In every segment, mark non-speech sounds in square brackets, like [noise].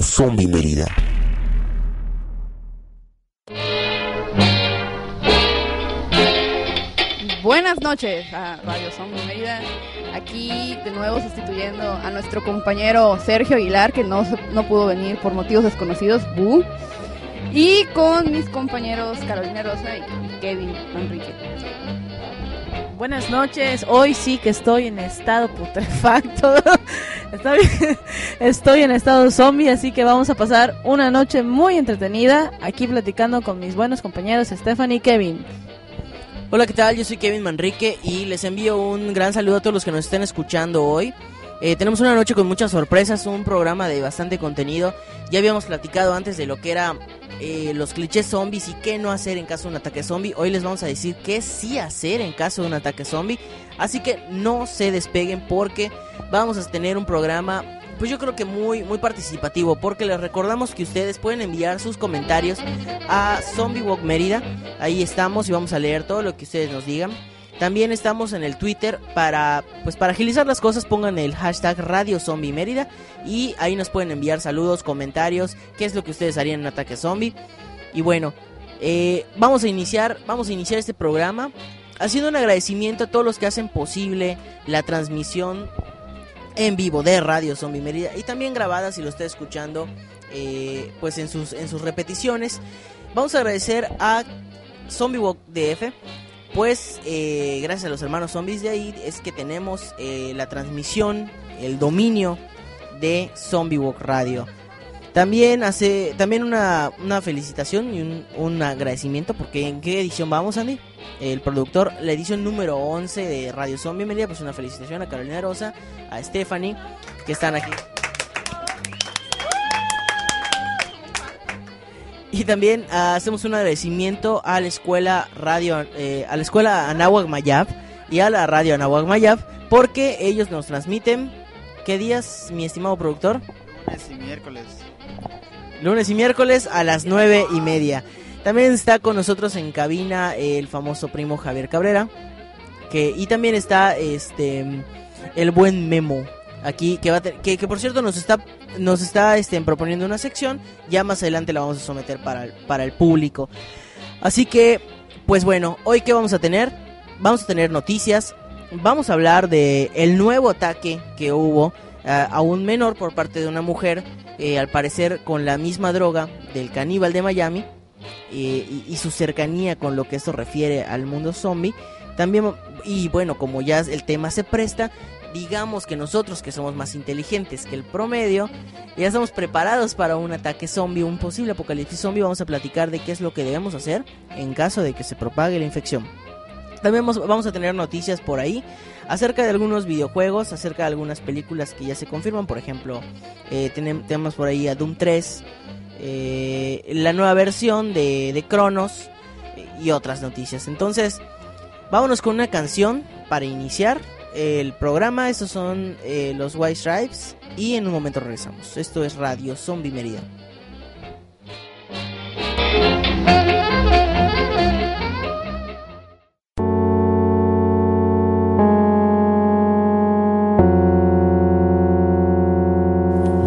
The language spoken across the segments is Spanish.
Radio Zombie Mérida. Buenas noches a Radio Zombie Mérida. Aquí de nuevo sustituyendo a nuestro compañero Sergio Aguilar, que no, no pudo venir por motivos desconocidos. ¡Bu! Y con mis compañeros Carolina Rosa y Kevin Enrique. Buenas noches, hoy sí que estoy en estado putrefacto. [laughs] Estoy, en estado zombie, así que vamos a pasar una noche muy entretenida aquí platicando con mis buenos compañeros Stephanie y Kevin. Hola, ¿qué tal? Yo soy Kevin Manrique y les envío un gran saludo a todos los que nos estén escuchando hoy. Eh, tenemos una noche con muchas sorpresas, un programa de bastante contenido. Ya habíamos platicado antes de lo que era eh, los clichés zombies y qué no hacer en caso de un ataque zombie. Hoy les vamos a decir qué sí hacer en caso de un ataque zombie. Así que no se despeguen porque vamos a tener un programa pues yo creo que muy muy participativo porque les recordamos que ustedes pueden enviar sus comentarios a Zombie Walk Mérida. Ahí estamos y vamos a leer todo lo que ustedes nos digan. También estamos en el Twitter para pues para agilizar las cosas pongan el hashtag Radio Zombie Mérida y ahí nos pueden enviar saludos, comentarios, qué es lo que ustedes harían en un ataque zombie. Y bueno, eh, vamos a iniciar vamos a iniciar este programa haciendo un agradecimiento a todos los que hacen posible la transmisión en vivo de Radio Zombie Mérida y también grabada si lo está escuchando eh, pues en sus, en sus repeticiones. Vamos a agradecer a Zombie Walk DF. Pues eh, gracias a los hermanos zombies de ahí es que tenemos eh, la transmisión, el dominio de Zombie Walk Radio. También hace también una, una felicitación y un, un, agradecimiento porque en qué edición vamos Andy el productor la edición número 11 de Radio Zombie Media pues una felicitación a Carolina Rosa a Stephanie que están aquí y también uh, hacemos un agradecimiento a la escuela radio eh, a la escuela Anahuac Mayab y a la radio Anahuac Mayab porque ellos nos transmiten qué días mi estimado productor lunes y miércoles lunes y miércoles a las nueve y media. También está con nosotros en cabina el famoso primo Javier Cabrera. Que, y también está este el buen Memo aquí que va a que, que, por cierto nos está nos está este, proponiendo una sección ya más adelante la vamos a someter para el, para el público. Así que pues bueno hoy qué vamos a tener vamos a tener noticias. Vamos a hablar de el nuevo ataque que hubo uh, a un menor por parte de una mujer eh, al parecer con la misma droga del caníbal de Miami eh, y, y, su cercanía con lo que esto refiere al mundo zombie. También, y bueno, como ya el tema se presta, digamos que nosotros que somos más inteligentes que el promedio, ya estamos preparados para un ataque zombie, un posible apocalipsis zombie. Vamos a platicar de qué es lo que debemos hacer en caso de que se propague la infección. También vamos a tener noticias por ahí acerca de algunos videojuegos, acerca de algunas películas que ya se confirman. Por ejemplo, eh, tenemos, por ahí a Doom 3, eh, la nueva versión de, de Cronos eh, y otras noticias. Entonces, vámonos con una canción para iniciar el programa. Estos son eh, los White Stripes y en un momento regresamos. Esto es Radio Zombie Merida.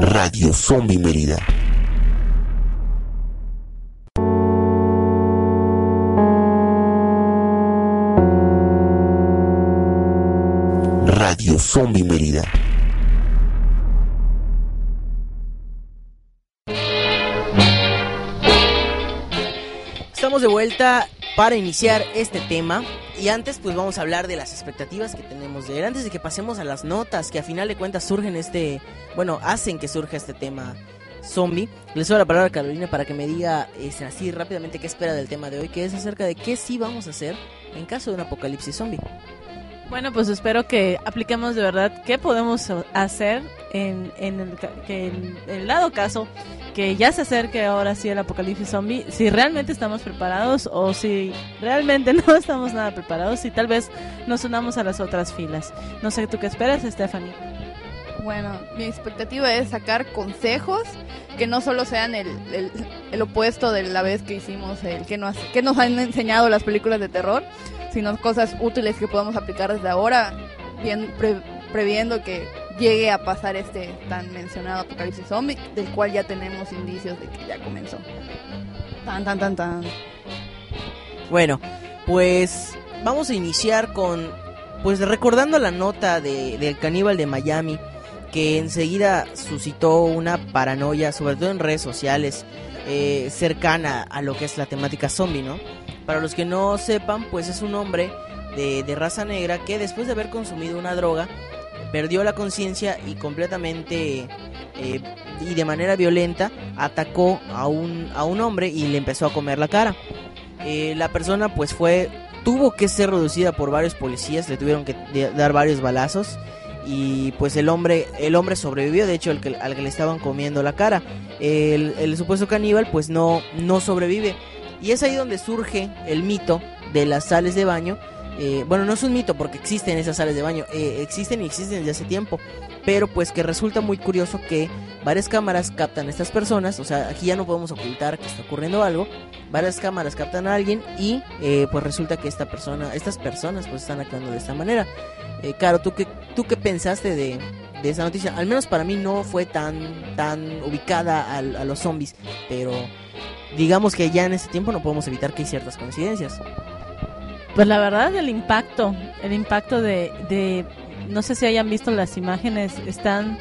Radio Zombie Mérida. Zombie Mérida. Estamos de vuelta para iniciar este tema y antes pues vamos a hablar de las expectativas que tenemos de él antes de que pasemos a las notas que a final de cuentas surgen este bueno hacen que surja este tema zombie les doy la palabra a Carolina para que me diga este, así rápidamente qué espera del tema de hoy que es acerca de qué sí vamos a hacer en caso de un apocalipsis zombie bueno, pues espero que apliquemos de verdad qué podemos hacer en, en, el, dado caso que ya se acerque ahora sí el apocalipsis zombie, si realmente estamos preparados o si realmente [laughs] no estamos nada preparados y tal vez nos unamos a las otras filas. No sé tú qué esperas, Stephanie. Bueno, mi expectativa es sacar consejos que no solo sean el, el, el opuesto de la vez que hicimos el que nos, que nos han enseñado las películas de terror, sino cosas útiles que podamos aplicar desde ahora, bien pre, previendo que llegue a pasar este tan mencionado apocalipsis zombie, del cual ya tenemos indicios de que ya comenzó. Tan, tan, tan, tan. Bueno, pues vamos a iniciar con, pues recordando la nota de, del caníbal de Miami, que enseguida suscitó una paranoia, sobre todo en redes sociales, eh, cercana a lo que es la temática zombie, ¿no? Para los que no sepan, pues es un hombre de, de raza negra que después de haber consumido una droga, perdió la conciencia y completamente eh, y de manera violenta atacó a un, a un hombre y le empezó a comer la cara. Eh, la persona pues fue tuvo que ser reducida por varios policías, le tuvieron que dar varios balazos y pues el hombre el hombre sobrevivió, de hecho el que, al que le estaban comiendo la cara. El, el supuesto caníbal pues no no sobrevive y es ahí donde surge el mito de las sales de baño. Eh, bueno, no es un mito porque existen esas sales de baño, eh, existen y existen desde hace tiempo, pero pues que resulta muy curioso que varias cámaras captan a estas personas, o sea, aquí ya no podemos ocultar que está ocurriendo algo, varias cámaras captan a alguien y eh, pues resulta que esta persona, estas personas pues están actuando de esta manera. Caro, ¿tú qué, ¿tú qué pensaste de, de esa noticia? Al menos para mí no fue tan, tan ubicada al- a, los zombies, pero digamos que ya en ese tiempo no podemos evitar que hay ciertas coincidencias. Pues la verdad, el impacto, el impacto de, de, no sé si hayan visto las imágenes, están,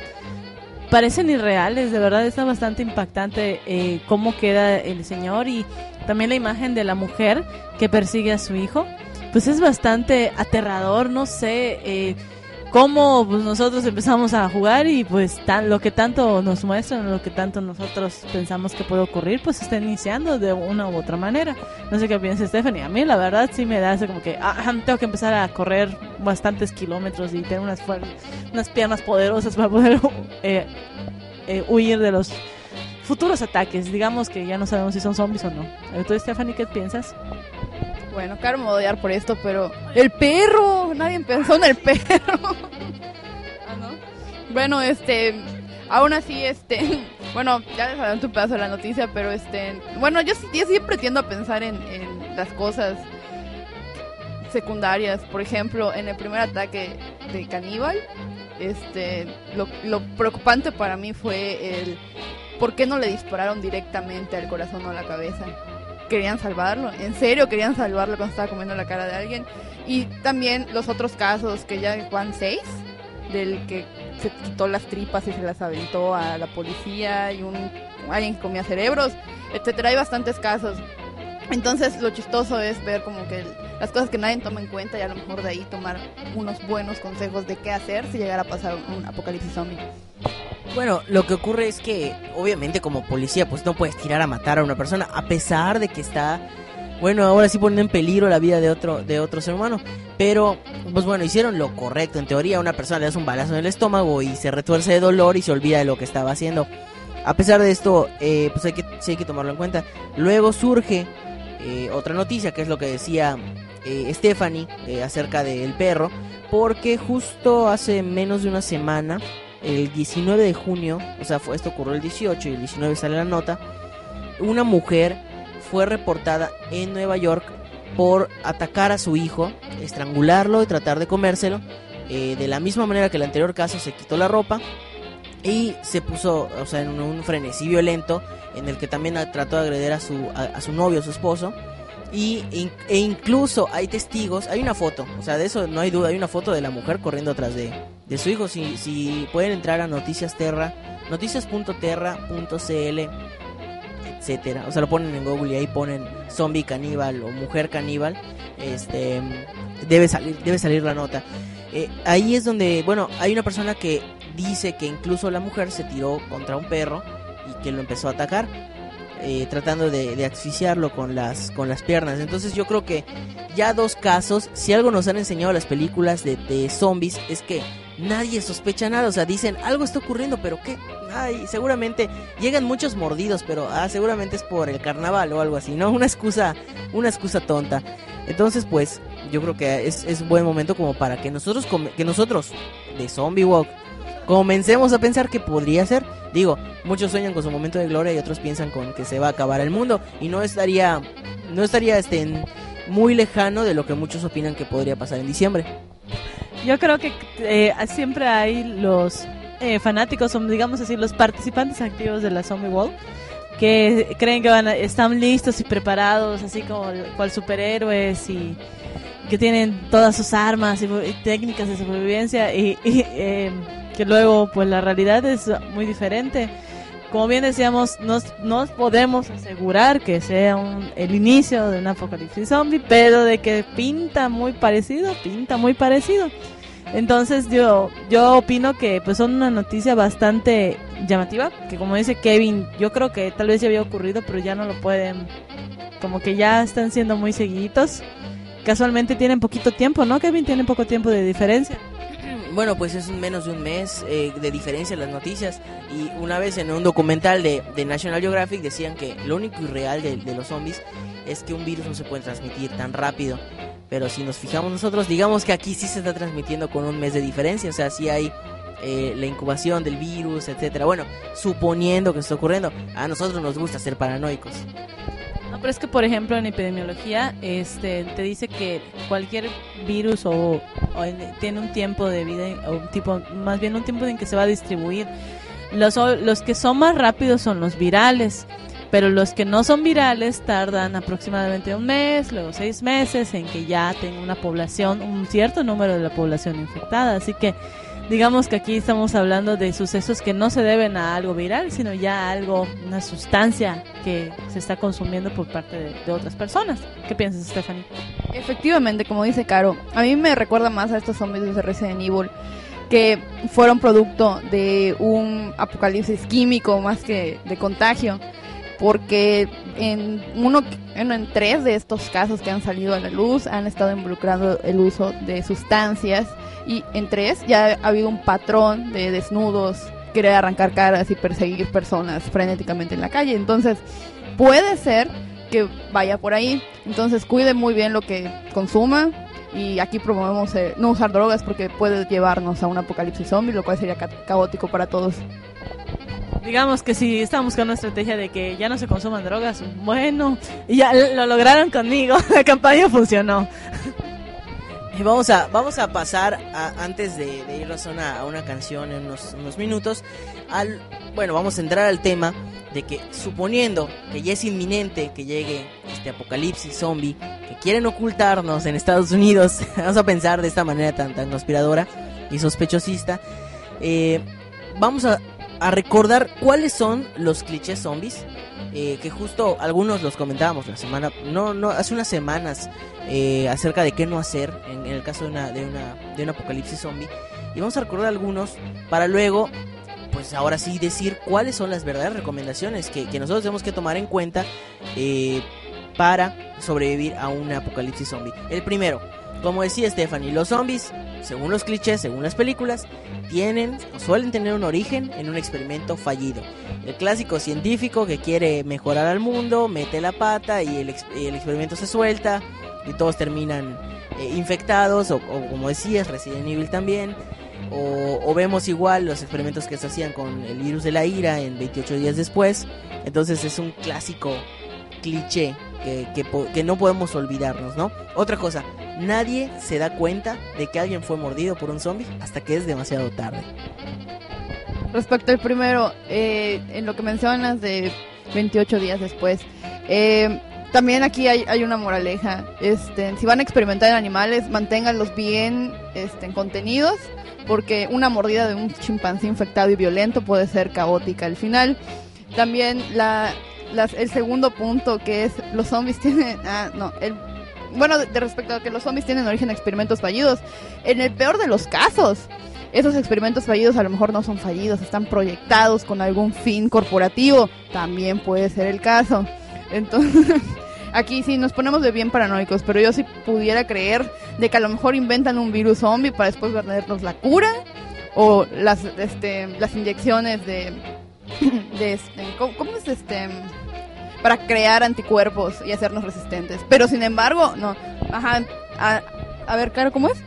parecen irreales, de verdad está bastante impactante eh, cómo queda el señor y también la imagen de la mujer que persigue a su hijo, pues es bastante aterrador, no sé, eh, cómo pues, nosotros empezamos a jugar y pues tan, lo que tanto nos muestran, lo que tanto nosotros pensamos que puede ocurrir, pues está iniciando de una u otra manera. No sé qué piensa Stephanie. A mí, la verdad, sí me da así como que ah, [laughs] tengo que empezar a correr bastantes kilómetros y tener unas, unas piernas poderosas para poder [laughs] eh, eh, huir de los futuros ataques. Digamos que ya no sabemos si son zombies o no. Entonces, Stephanie, ¿qué piensas? Bueno, Caro me va a odiar por esto, pero el perro, nadie pensó en el perro. Ah, ¿no? Bueno, este, aún así, este, [laughs] bueno, ya les adelanto un pedazo de la noticia, pero este, bueno, yo, yo siempre tiendo a pensar en, en las cosas secundarias. Por ejemplo, en el primer ataque de caníbal, este, lo, lo preocupante para mí fue el por qué no le dispararon directamente al corazón o a la cabeza querían salvarlo. En serio querían salvarlo cuando estaba comiendo la cara de alguien. Y también los otros casos que ya van seis, del que se quitó las tripas y se las aventó a la policía y un alguien comía cerebros, etcétera. Hay bastantes casos. Entonces lo chistoso es ver como que las cosas que nadie toma en cuenta y a lo mejor de ahí tomar unos buenos consejos de qué hacer si llegara a pasar un apocalipsis zombie. Bueno, lo que ocurre es que obviamente como policía pues no puedes tirar a matar a una persona a pesar de que está bueno, ahora sí poniendo en peligro la vida de otro de otro ser humano, pero pues bueno, hicieron lo correcto, en teoría una persona le das un balazo en el estómago y se retuerce de dolor y se olvida de lo que estaba haciendo. A pesar de esto, eh, pues hay que, sí hay que tomarlo en cuenta. Luego surge eh, otra noticia, que es lo que decía eh, Stephanie eh, acerca del perro, porque justo hace menos de una semana el 19 de junio, o sea, fue, esto ocurrió el 18 y el 19 sale la nota, una mujer fue reportada en Nueva York por atacar a su hijo, estrangularlo y tratar de comérselo. Eh, de la misma manera que el anterior caso, se quitó la ropa y se puso, o sea, en un, frenesí violento en el que también trató de agredir a su, a, su novio, a su esposo. Y, e incluso hay testigos, hay una foto, o sea, de eso no hay duda, hay una foto de la mujer corriendo atrás de, de su hijo. Si, si pueden entrar a Noticias Terra, noticias.terra.cl, etcétera. O sea, lo ponen en Google y ahí ponen zombie caníbal o mujer caníbal. Este debe salir, debe salir la nota. Eh, ahí es donde, bueno, hay una persona que dice que incluso la mujer se tiró contra un perro y que lo empezó a atacar. eh, tratando de, asfixiarlo con las con las piernas entonces yo creo que ya dos casos si algo nos han enseñado las películas de, de zombies es que nadie sospecha nada o sea dicen algo está ocurriendo pero qué ay seguramente llegan muchos mordidos pero ah seguramente es por el carnaval o algo así no una excusa una excusa tonta entonces pues yo creo que es, es buen momento como para que nosotros que nosotros de zombie walk comencemos a pensar que podría ser. Digo, muchos sueñan con su momento de gloria y otros piensan con que se va a acabar el mundo y no estaría no estaría este muy lejano de lo que muchos opinan que podría pasar en diciembre. Yo creo que eh, siempre hay los eh, fanáticos, o digamos así, los participantes activos de la Zombie World que creen que van a- están listos y preparados, así como cual superhéroes y que tienen todas sus armas y, técnicas de supervivencia y, y, eh, que luego pues la realidad es muy diferente. Como bien decíamos, no podemos asegurar que sea un- el inicio de un apocalipsis zombie, pero de que pinta muy parecido, pinta muy parecido. Entonces yo yo opino que pues son una noticia bastante llamativa, que como dice Kevin, yo creo que tal vez ya había ocurrido, pero ya no lo pueden como que ya están siendo muy seguiditos. Casualmente tienen poquito tiempo, ¿no? Kevin tienen poco tiempo de diferencia. Bueno, pues es menos de un mes eh, de diferencia en las noticias. Y una vez en un documental de, de National Geographic decían que lo único irreal de, de los zombies es que un virus no se puede transmitir tan rápido. Pero si nos fijamos nosotros, digamos que aquí sí se está transmitiendo con un mes de diferencia. O sea, sí hay eh, la incubación del virus, etcétera. Bueno, suponiendo que está ocurriendo, a nosotros nos gusta ser paranoicos. No, pero es que por ejemplo en epidemiología este te dice que cualquier virus o, o en- tiene un tiempo de vida o un tipo más bien un tiempo en que se va a distribuir. Los los que son más rápidos son los virales, pero los que no son virales tardan aproximadamente un mes, luego seis meses en que ya tenga una población, un cierto número de la población infectada. Así que digamos que aquí estamos hablando de sucesos que no se deben a algo viral, sino ya a algo, una sustancia que se está consumiendo por parte de, otras personas. ¿Qué piensas, Stephanie? Efectivamente, como dice Caro, a mí me recuerda más a estos zombies de Resident Evil que fueron producto de un apocalipsis químico más que de contagio, porque en uno, en tres de estos casos que han salido a la luz han estado involucrando el uso de sustancias y en tres ya ha habido un patrón de desnudos, querer arrancar caras y perseguir personas frenéticamente en la calle. Entonces, puede ser que vaya por ahí. Entonces cuide muy bien lo que consuma. Y aquí promovemos eh, no usar drogas porque puede llevarnos a un apocalipsis zombie, lo cual sería ca- caótico para todos. Digamos que si estamos buscando una estrategia de que ya no se consuman drogas, bueno, ya lo lograron conmigo, [laughs] la campaña funcionó. Vamos a, vamos a pasar a- antes de, de irnos a una, a una canción en unos, unos minutos. Al, bueno, vamos a entrar al tema de que suponiendo que ya es inminente que llegue este apocalipsis zombie, que quieren ocultarnos en Estados Unidos, [laughs] vamos a pensar de esta manera tan, tan conspiradora y sospechosista, eh, vamos a, a recordar cuáles son los clichés zombies. eh, que justo algunos los comentábamos la semana, no, no, hace unas semanas eh, acerca de qué no hacer en, en el caso de una, de una de un apocalipsis zombie y vamos a recordar algunos para luego pues ahora sí decir cuáles son las verdaderas recomendaciones que, que nosotros tenemos que tomar en cuenta eh, para sobrevivir a un apocalipsis zombie el primero como decía Stephanie los zombies según los clichés según las películas tienen o suelen tener un origen en un experimento fallido. El clásico científico que quiere mejorar al mundo mete la pata y el, ex- el experimento se suelta y todos terminan eh, infectados o, o como decías Resident Evil también. O, o vemos igual los experimentos que se hacían con el virus de la ira en 28 días después. Entonces es un clásico cliché que, que, que no podemos olvidarnos no otra cosa nadie se da cuenta de que alguien fue mordido por un zombie hasta que es demasiado tarde Respecto al primero, eh, en lo que mencionas de 28 días después, eh, también aquí hay, hay una moraleja. Este, si van a experimentar en animales, manténganlos bien este, contenidos, porque una mordida de un chimpancé infectado y violento puede ser caótica al final. También la, el segundo punto que es los zombies [laughs] tienen, ah, no, el bueno, de, respecto a que los zombies tienen origen a experimentos fallidos, en el peor de los casos, esos experimentos fallidos a lo mejor no son fallidos, están proyectados con algún fin corporativo, también puede ser el caso. Entonces, [laughs] aquí sí nos ponemos de bien paranoicos, pero yo sí pudiera creer de que a lo mejor inventan un virus zombie para después vendernos la cura o las este las inyecciones de [clears throat] de este, ¿cómo, cómo es este? Para crear anticuerpos y hacernos resistentes. Pero sin embargo, no. Ajá. A, a ver, Caro, ¿cómo es?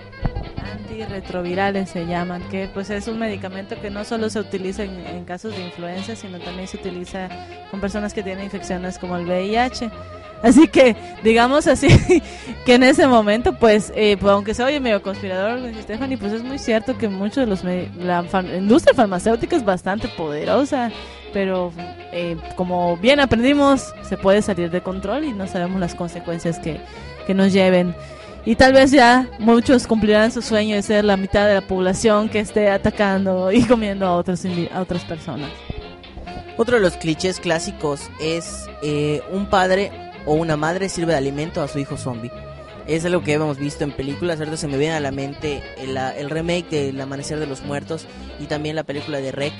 Antirretrovirales se llaman, que pues es un medicamento que no solo se utiliza en, casos de influenza, sino también se utiliza con personas que tienen infecciones como el VIH. Así que, digamos así, [laughs] que en ese momento, pues, eh, pues aunque se oye medio conspirador, Stephanie, pues es muy cierto que muchos de los... La industria farmacéutica es bastante poderosa, pero eh, como bien aprendimos, se puede salir de control y no sabemos las consecuencias que, que nos lleven. Y tal vez ya muchos cumplirán su sueño de ser la mitad de la población que esté atacando y comiendo a, otros a otras personas. Otro de los clichés clásicos es eh, un padre o una madre sirve de alimento a su hijo zombie. Es algo que hemos visto en películas, ahorita se me viene a la mente el, el remake de El Amanecer de los Muertos y también la película de Rec,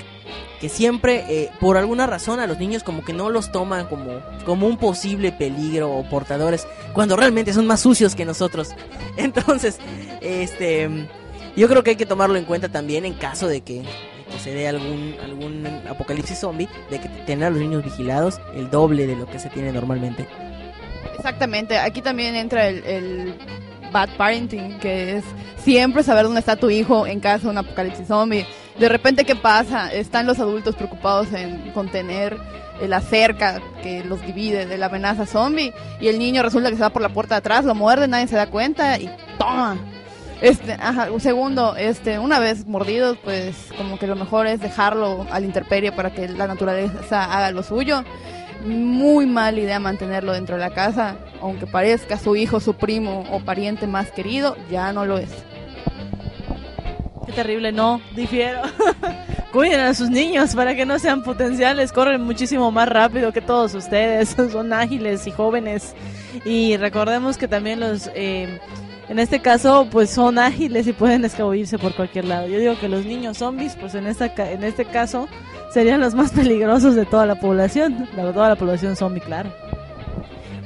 que siempre, eh, por alguna razón, a los niños como que no los toman como, como un posible peligro o portadores, cuando realmente son más sucios que nosotros. [laughs] Entonces, este, yo creo que hay que tomarlo en cuenta también en caso de que, que se dé algún, algún apocalipsis zombie, de que tener a los niños vigilados el doble de lo que se tiene normalmente. Exactamente, aquí también entra el, bad parenting, que es siempre saber dónde está tu hijo en caso de un apocalipsis zombie. De repente, ¿qué pasa? Están los adultos preocupados en contener eh, la cerca que los divide de la amenaza zombie y el niño resulta que se va por la puerta de atrás, lo muerde, nadie se da cuenta y ¡toma! Este, ajá, un segundo, este, una vez mordidos, pues como que lo mejor es dejarlo al intemperie para que la naturaleza haga lo suyo muy mala idea mantenerlo dentro de la casa, aunque parezca su hijo, su primo o pariente más querido, ya no lo es. Qué terrible, no, difiero. [laughs] Cuiden a sus niños para que no sean potenciales, corren muchísimo más rápido que todos ustedes, [laughs] son ágiles y jóvenes. Y recordemos que también los, eh, en este caso, pues son ágiles y pueden escabullirse por cualquier lado. Yo digo que los niños zombies, pues en, esta, en este caso, serían los más peligrosos de toda la población, de toda la población zombie, claro.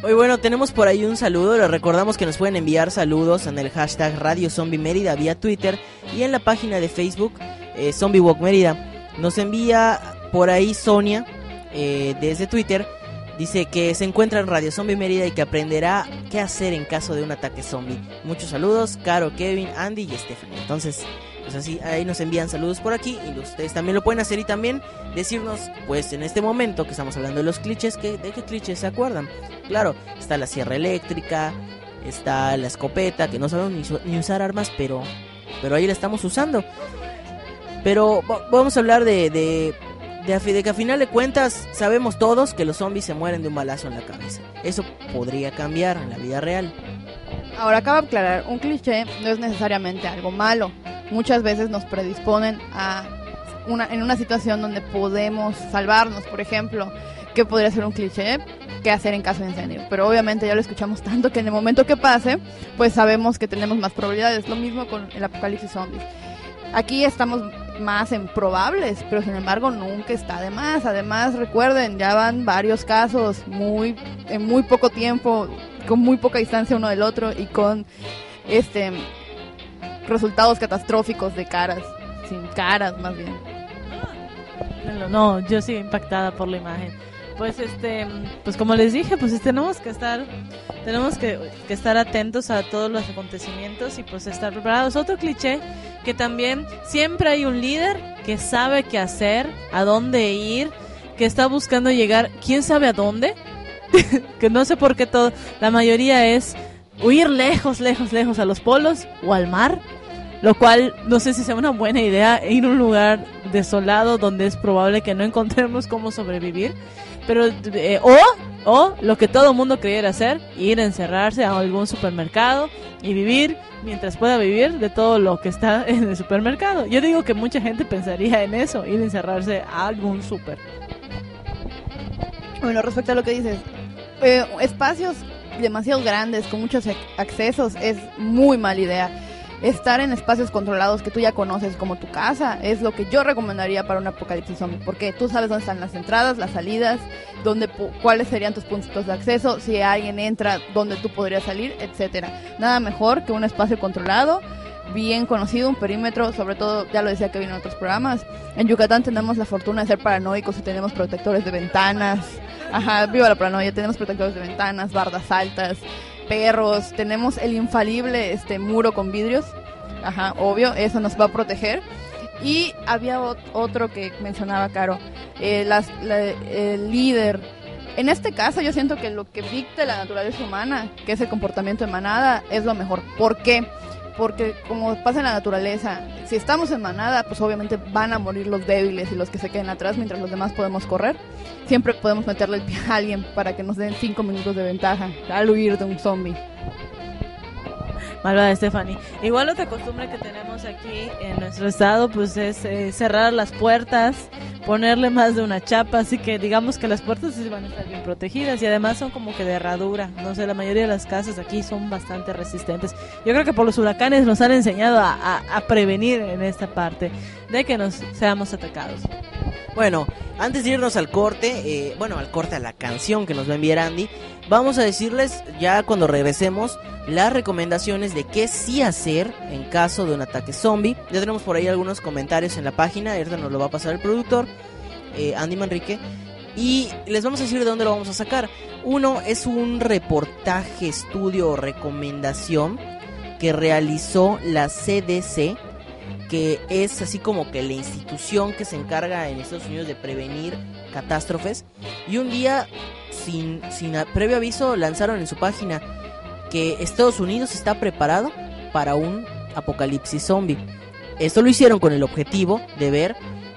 Hoy bueno, tenemos por ahí un saludo, les recordamos que nos pueden enviar saludos en el hashtag Radio Zombie Mérida vía Twitter y en la página de Facebook eh, Zombie Walk Mérida. Nos envía por ahí Sonia eh, desde Twitter, dice que se encuentra en Radio Zombie Mérida y que aprenderá qué hacer en caso de un ataque zombie. Muchos saludos, Caro, Kevin, Andy y Stephanie. Entonces, pues así, ahí nos envían saludos por aquí y ustedes también lo pueden hacer y también decirnos, pues en este momento que estamos hablando de los clichés, que, ¿de qué clichés se acuerdan? Claro, está la sierra eléctrica, está la escopeta, que no sabemos ni, usar armas, pero, pero ahí la estamos usando. Pero va- vamos a hablar de, de, de que a final de cuentas sabemos todos que los zombies se mueren de un balazo en la cabeza. Eso podría cambiar en la vida real. Ahora acaba de aclarar, un cliché no es necesariamente algo malo. Muchas veces nos predisponen a una, en una situación donde podemos salvarnos, por ejemplo, ¿qué podría ser un cliché? ¿Qué hacer en caso de incendio? Pero obviamente ya lo escuchamos [laughs] tanto que en el momento que pase, pues sabemos que tenemos más probabilidades. Lo mismo con el apocalipsis zombies. Aquí estamos más en probables, pero sin embargo nunca está de más. Además, recuerden, ya van varios casos muy en muy poco tiempo, con muy poca distancia uno del otro y con este resultados catastróficos de caras, sin caras más bien. No, yo sí impactada por la imagen. Pues este, pues como les dije, pues tenemos que estar, tenemos que estar atentos a todos los acontecimientos y pues estar preparados. Otro cliché que también siempre hay un líder que sabe qué hacer, a dónde ir, que está buscando llegar, quién sabe a dónde, [laughs] que no sé por qué todo, la mayoría es huir lejos, lejos, lejos a los polos o al mar, lo cual no sé si sea una buena idea ir a un lugar desolado donde es probable que no encontremos cómo sobrevivir, pero eh, o o lo que todo mundo quería hacer, ir a encerrarse a algún supermercado y vivir mientras pueda vivir de todo lo que está [laughs] en el supermercado. Yo digo que mucha gente pensaría en eso, ir a encerrarse a algún super. Bueno, respecto a lo que dices, eh, espacios demasiado grandes con muchos ac- accesos es muy mala idea. Estar en espacios controlados que tú ya conoces como tu casa es lo que yo recomendaría para un apocalipsis zombie, porque tú sabes dónde están las entradas, las salidas, dónde cuáles serían tus puntos de acceso, si alguien entra, dónde tú podrías salir, etcétera. Nada mejor que un espacio controlado, bien conocido, un perímetro, sobre todo, ya lo decía Kevin en otros programas. En Yucatán tenemos la fortuna de ser paranoicos y tenemos protectores de ventanas. Ajá, viva la paranoia, tenemos protectores de ventanas, bardas altas, perros, tenemos el infalible este muro con vidrios. Ajá, obvio, eso nos va a proteger. Y había ot- otro que mencionaba Caro, eh, el líder En este caso yo siento que lo que dicta la naturaleza humana, que es el comportamiento de manada, es lo mejor. ¿Por qué? Porque como pasa en la naturaleza, si estamos en manada, pues obviamente van a morir los débiles y los que se queden atrás mientras los demás podemos correr. Siempre podemos meterle el pie a alguien para que nos den cinco minutos de ventaja al huir de un zombie. Malvada Stephanie. Igual otra costumbre que tenemos aquí en nuestro estado, pues es eh, cerrar las puertas, ponerle más de una chapa, así que digamos que las puertas sí van a estar bien protegidas y además son como que de herradura. No sé, la mayoría de las casas aquí son bastante resistentes. Yo creo que por los huracanes nos han enseñado a, a- a prevenir en esta parte de que nos seamos atacados. Bueno, antes de irnos al corte, eh, bueno, al corte a la canción que nos va a enviar Andy, vamos a decirles ya cuando regresemos las recomendaciones de qué sí hacer en caso de un ataque zombie. Ya tenemos por ahí algunos comentarios en la página, ahorita nos lo va a pasar el productor, eh, Andy Manrique. Y les vamos a decir de dónde lo vamos a sacar. Uno es un reportaje, estudio o recomendación que realizó la CDC que es así como que la institución que se encarga en Estados Unidos de prevenir catástrofes. Y un día, sin, sin previo aviso, lanzaron en su página que Estados Unidos está preparado para un apocalipsis zombie. Esto lo hicieron con el objetivo de ver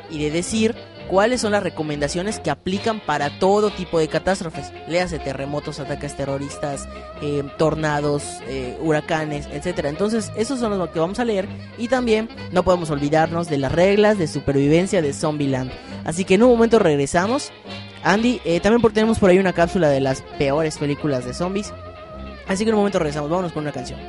y de decir cuáles son las recomendaciones que aplican para todo tipo de catástrofes. Léase terremotos, ataques terroristas, eh, tornados, eh, huracanes, etcétera. Entonces, esos son los que vamos a leer. Y también no podemos olvidarnos de las reglas de supervivencia de Zombieland. Así que en un momento regresamos. Andy, eh, también tenemos por ahí una cápsula de las peores películas de zombies. Así que en un momento regresamos. Vámonos con una canción.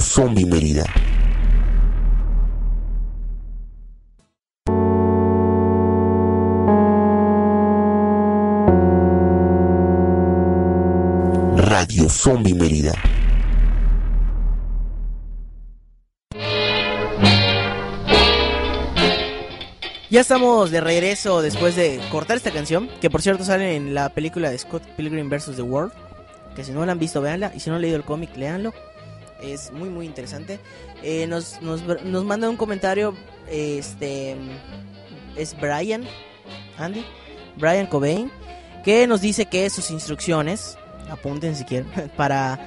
Zombie Mérida. Radio Zombie Mérida. Ya estamos de regreso después de cortar esta canción, que por cierto sale en la película de Scott Pilgrim vs. The World, que si no la han visto, véanla, y si no han leído el cómic, léanlo, es muy muy interesante. Eh, nos, nos, nos manda un comentario, este, es Brian, Andy, Brian Cobain, que nos dice que sus instrucciones, apunten si quieren, [laughs] para,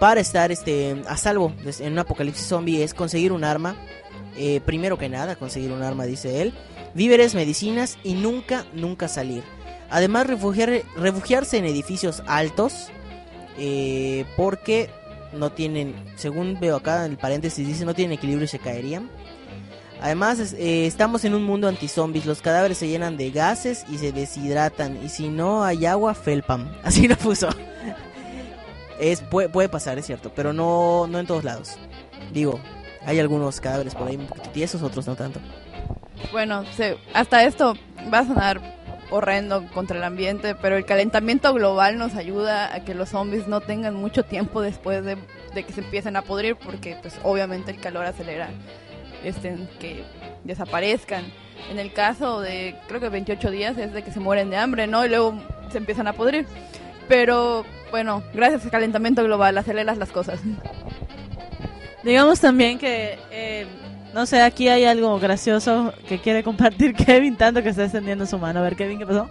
para estar este, a salvo en un apocalipsis zombie es conseguir un arma, eh, primero que nada, conseguir un arma, dice él. Víveres, medicinas y nunca, nunca salir. Además, refugiar, refugiarse en edificios altos. eh, porque no tienen, según veo acá en el paréntesis, dice no tienen equilibrio y se caerían. Además, eh, estamos en un mundo anti-zombies. Los cadáveres se llenan de gases y se deshidratan. Y si no hay agua, felpan. [laughs] Así lo puso. Es, puede, puede pasar, es cierto. Pero no, no en todos lados. Digo, hay algunos cadáveres por ahí un poquito tiesos, otros no tanto. Bueno, hasta esto va a sonar horrendo contra el ambiente, pero el calentamiento global nos ayuda a que los zombies no tengan mucho tiempo después de, que se empiecen a podrir, porque pues obviamente el calor acelera este, que desaparezcan. En el caso de, creo que 28 días es de que se mueren de hambre, ¿no? Y luego se empiezan a podrir. Pero bueno, gracias al calentamiento global aceleras las cosas. Digamos también que, eh, no sé, aquí hay algo gracioso que quiere compartir [laughs] Kevin, tanto que está extendiendo su mano. A ver, Kevin, ¿qué pasó?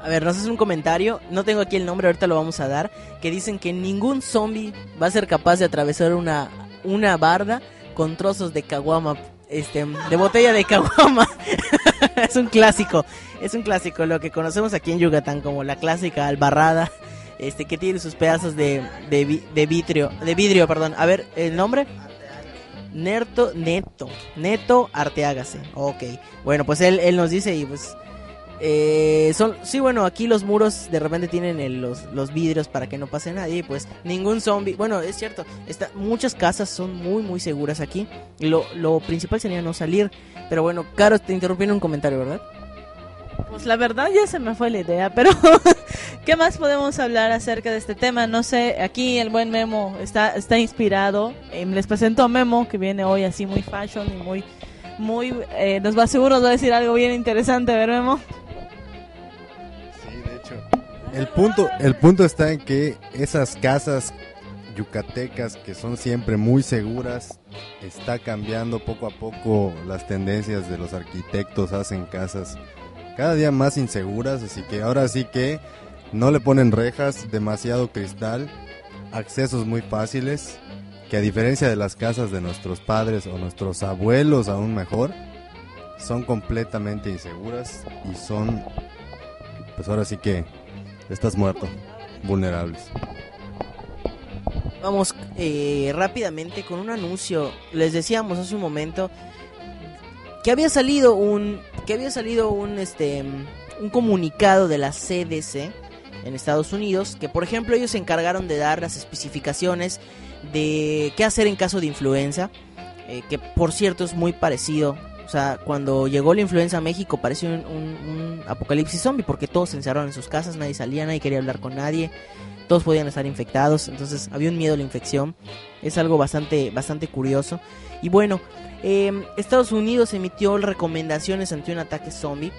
A ver, nos hace un comentario, no tengo aquí el nombre, ahorita lo vamos a dar, que dicen que ningún zombie va a ser capaz de atravesar una, una barda con trozos de caguama, este, de botella de caguama. [laughs] es un clásico, es un clásico, lo que conocemos aquí en Yucatán como la clásica albarrada, este, que tiene sus pedazos de, de, de de vidrio, perdón. A ver, ¿el nombre? Nerto, Neto, Neto Arteágase. Ok, bueno, pues él, él nos dice y pues eh, son, sí, bueno, aquí los muros de repente tienen el- los, los vidrios para que no pase nadie. Pues ningún zombie. Bueno, es cierto, está, muchas casas son muy, muy seguras aquí. Lo, lo principal sería no salir. Pero bueno, Caro, te interrumpí en un comentario, ¿verdad? Pues la verdad ya se me fue la idea, pero [laughs] ¿qué más podemos hablar acerca de este tema? No sé, aquí el buen Memo está, está inspirado. Les presento a Memo, que viene hoy así muy fashion y muy, muy, eh, nos va seguro nos va a decir algo bien interesante, ¿ver Memo? Sí, de hecho. El punto, el punto está en que esas casas yucatecas que son siempre muy seguras, está cambiando poco a poco las tendencias de los arquitectos, hacen casas cada día más inseguras, así que ahora sí que no le ponen rejas, demasiado cristal, accesos muy fáciles, que a diferencia de las casas de nuestros padres o nuestros abuelos aún mejor, son completamente inseguras y son, pues ahora sí que estás muerto, vulnerables. Vamos eh, rápidamente con un anuncio. Les decíamos hace un momento que había salido un que había salido un este un comunicado de la CDC en Estados Unidos que por ejemplo ellos se encargaron de dar las especificaciones de qué hacer en caso de influenza eh, que por cierto es muy parecido. O sea cuando llegó la influenza a México pareció un, un- un apocalipsis zombie porque todos se encerraron en sus casas nadie salía nadie quería hablar con nadie todos podían estar infectados entonces había un miedo a la infección. Es algo bastante bastante curioso. Y bueno eh, Estados Unidos emitió recomendaciones ante un ataque zombie.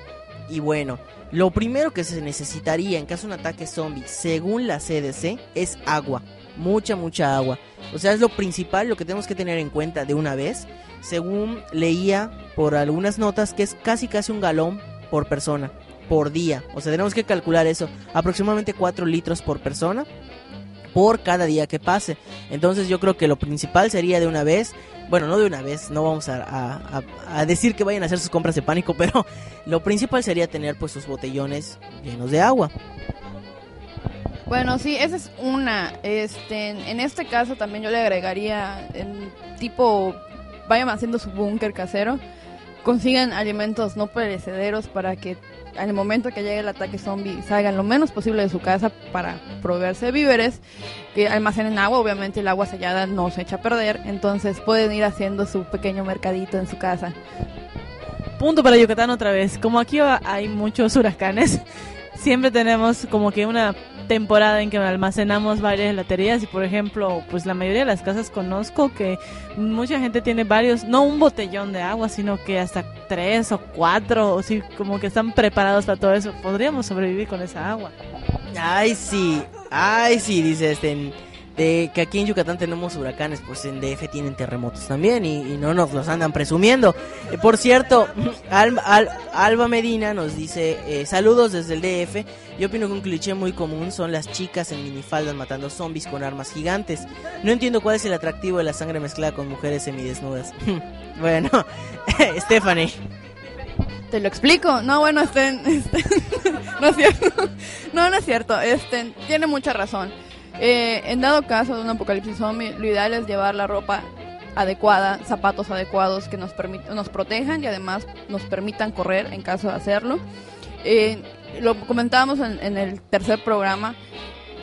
Y bueno, lo primero que se necesitaría en caso de un ataque zombie, según la CDC, es agua. Mucha, mucha agua. O sea, es lo principal, lo que tenemos que tener en cuenta de una vez. Según leía por algunas notas, que es casi, casi un galón por persona, por día. O sea, tenemos que calcular eso. Aproximadamente 4 litros por persona por cada día que pase. Entonces yo creo que lo principal sería de una vez, bueno, no de una vez, no vamos a, a- a- decir que vayan a hacer sus compras de pánico, [laughs] pero lo principal sería tener pues sus botellones llenos de agua. Bueno, sí, esa es una. Este, en este caso también yo le agregaría en tipo vayan haciendo su búnker casero, consigan alimentos no perecederos para que al momento que llegue el ataque zombie salgan lo menos posible de su casa para proveerse de víveres, que almacenen agua, obviamente el agua sellada no se echa a perder, entonces pueden ir haciendo su pequeño mercadito en su casa. Punto para Yucatán otra vez. Como aquí hay muchos huracanes, [laughs] siempre tenemos como que una temporada en que almacenamos varias laterías y por ejemplo, pues la mayoría de las casas conozco que mucha gente tiene varios, no un botellón de agua, sino que hasta tres o cuatro, o sí, como que están preparados para todo eso. Podríamos sobrevivir con esa agua. Ay, sí, ay, sí, dice este, de que aquí en Yucatán tenemos huracanes, pues en DF tienen terremotos también y, no nos los andan presumiendo. Eh, por cierto, [clears throat] Al- Al- Alba Medina nos dice, eh, saludos desde el DF, yo opino que un cliché muy común son las chicas en minifaldas matando zombies con armas gigantes. No entiendo cuál es el atractivo de la sangre mezclada con mujeres semidesnudas. [laughs] bueno, [laughs] Stephanie. Te lo explico. No, bueno, este, [laughs] este, no es cierto. No, no es cierto. Este, tiene mucha razón. Eh, en dado caso de un apocalipsis zombie, lo ideal es llevar la ropa adecuada, zapatos adecuados que nos nos protejan y además nos permitan correr en caso de hacerlo. Eh, lo comentábamos en, en el tercer programa.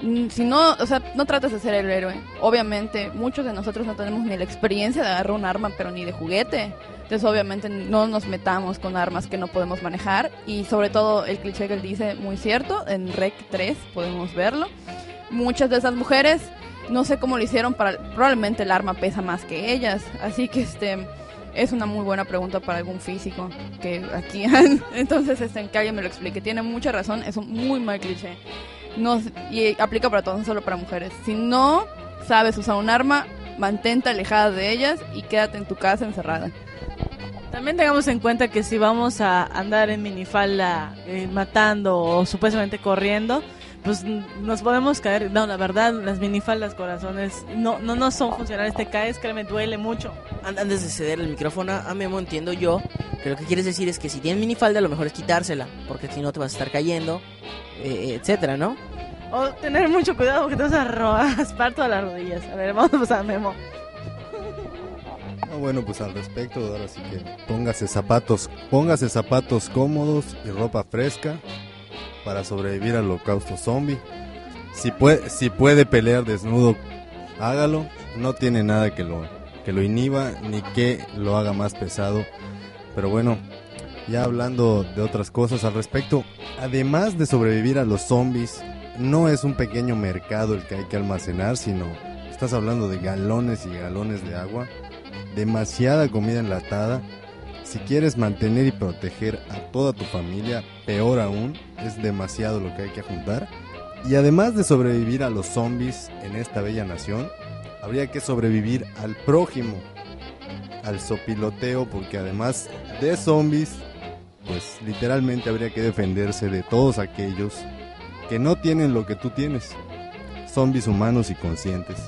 Mm, Si no, o sea, no trates de ser el héroe. Obviamente, muchos de nosotros no tenemos ni la experiencia de agarrar un arma, pero ni de juguete. Entonces, obviamente, no nos metamos con armas que no podemos manejar. Y sobre todo, el cliché que él dice, muy cierto, en Rec 3 podemos verlo. Muchas de esas mujeres, no sé cómo lo hicieron, para, probablemente el arma pesa más que ellas. Así que, este, es una muy buena pregunta para algún físico que aquí. [laughs] Entonces, este, que alguien me lo explique. Tiene mucha razón, es un muy mal cliché. No, y aplica para todos, no solo para mujeres. Si no sabes usar un arma, mantente alejada de ellas y quédate en tu casa encerrada. También tengamos en cuenta que si vamos a andar en minifalda eh, matando o supuestamente corriendo, pues nos podemos caer. No, la verdad, las minifaldas corazones no no, no son funcionales. Te caes, créeme, duele mucho. An- Antes de ceder el micrófono a Memo, entiendo yo que lo que quieres decir es que si tienes minifalda, lo mejor es quitársela, porque si no te vas a estar cayendo, eh, etcétera, ¿no? O tener mucho cuidado porque te vas a a raspar todas las rodillas. A ver, vamos a Memo. Ah, bueno, pues al respecto, ahora sí que póngase zapatos, póngase zapatos cómodos y ropa fresca para sobrevivir al holocausto zombie. Si puede, si puede pelear desnudo, hágalo. No tiene nada que lo, que lo inhiba ni que lo haga más pesado. Pero bueno, ya hablando de otras cosas al respecto, además de sobrevivir a los zombies, no es un pequeño mercado el que hay que almacenar, sino estás hablando de galones y galones de agua demasiada comida enlatada. Si quieres mantener y proteger a toda tu familia, peor aún, es demasiado lo que hay que juntar. Y además de sobrevivir a los zombies en esta bella nación, habría que sobrevivir al prójimo, al sopiloteo, porque además de zombies, pues literalmente habría que defenderse de todos aquellos que no tienen lo que tú tienes, zombies humanos y conscientes.